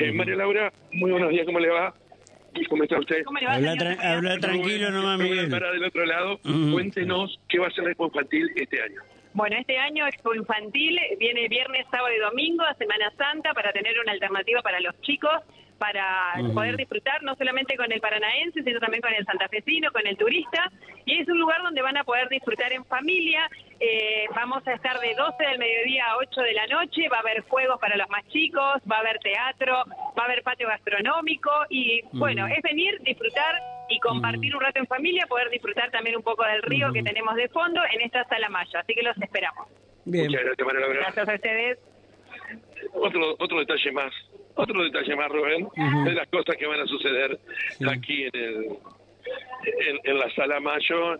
Eh, María Laura, muy buenos días, ¿cómo le va? ¿Cómo está usted? ¿Cómo le va, Habla, señor? tra- habla tranquilo nomás, Miguel. Para del otro lado, cuéntenos qué va a ser la Expo Infantil este año. Bueno, este año Expo Infantil viene viernes, sábado y domingo a Semana Santa para tener una alternativa para los chicos, para poder disfrutar no solamente con el paranaense, sino también con el santafesino, con el turista. Y es un lugar donde van a poder disfrutar en familia. Eh, vamos a estar de 12 del mediodía a 8 de la noche. Va a haber juegos para los más chicos, va a haber teatro, va a haber patio gastronómico. Y bueno, es venir, disfrutar y compartir un rato en familia, poder disfrutar también un poco del río que tenemos de fondo en esta sala Maya. Así que los esperamos. Bien. Muchas gracias, Laura. Gracias a ustedes. Otro, otro detalle más, otro detalle más, Rubén, Ujú. de las cosas que van a suceder aquí en, el, en, en la Sala Mayo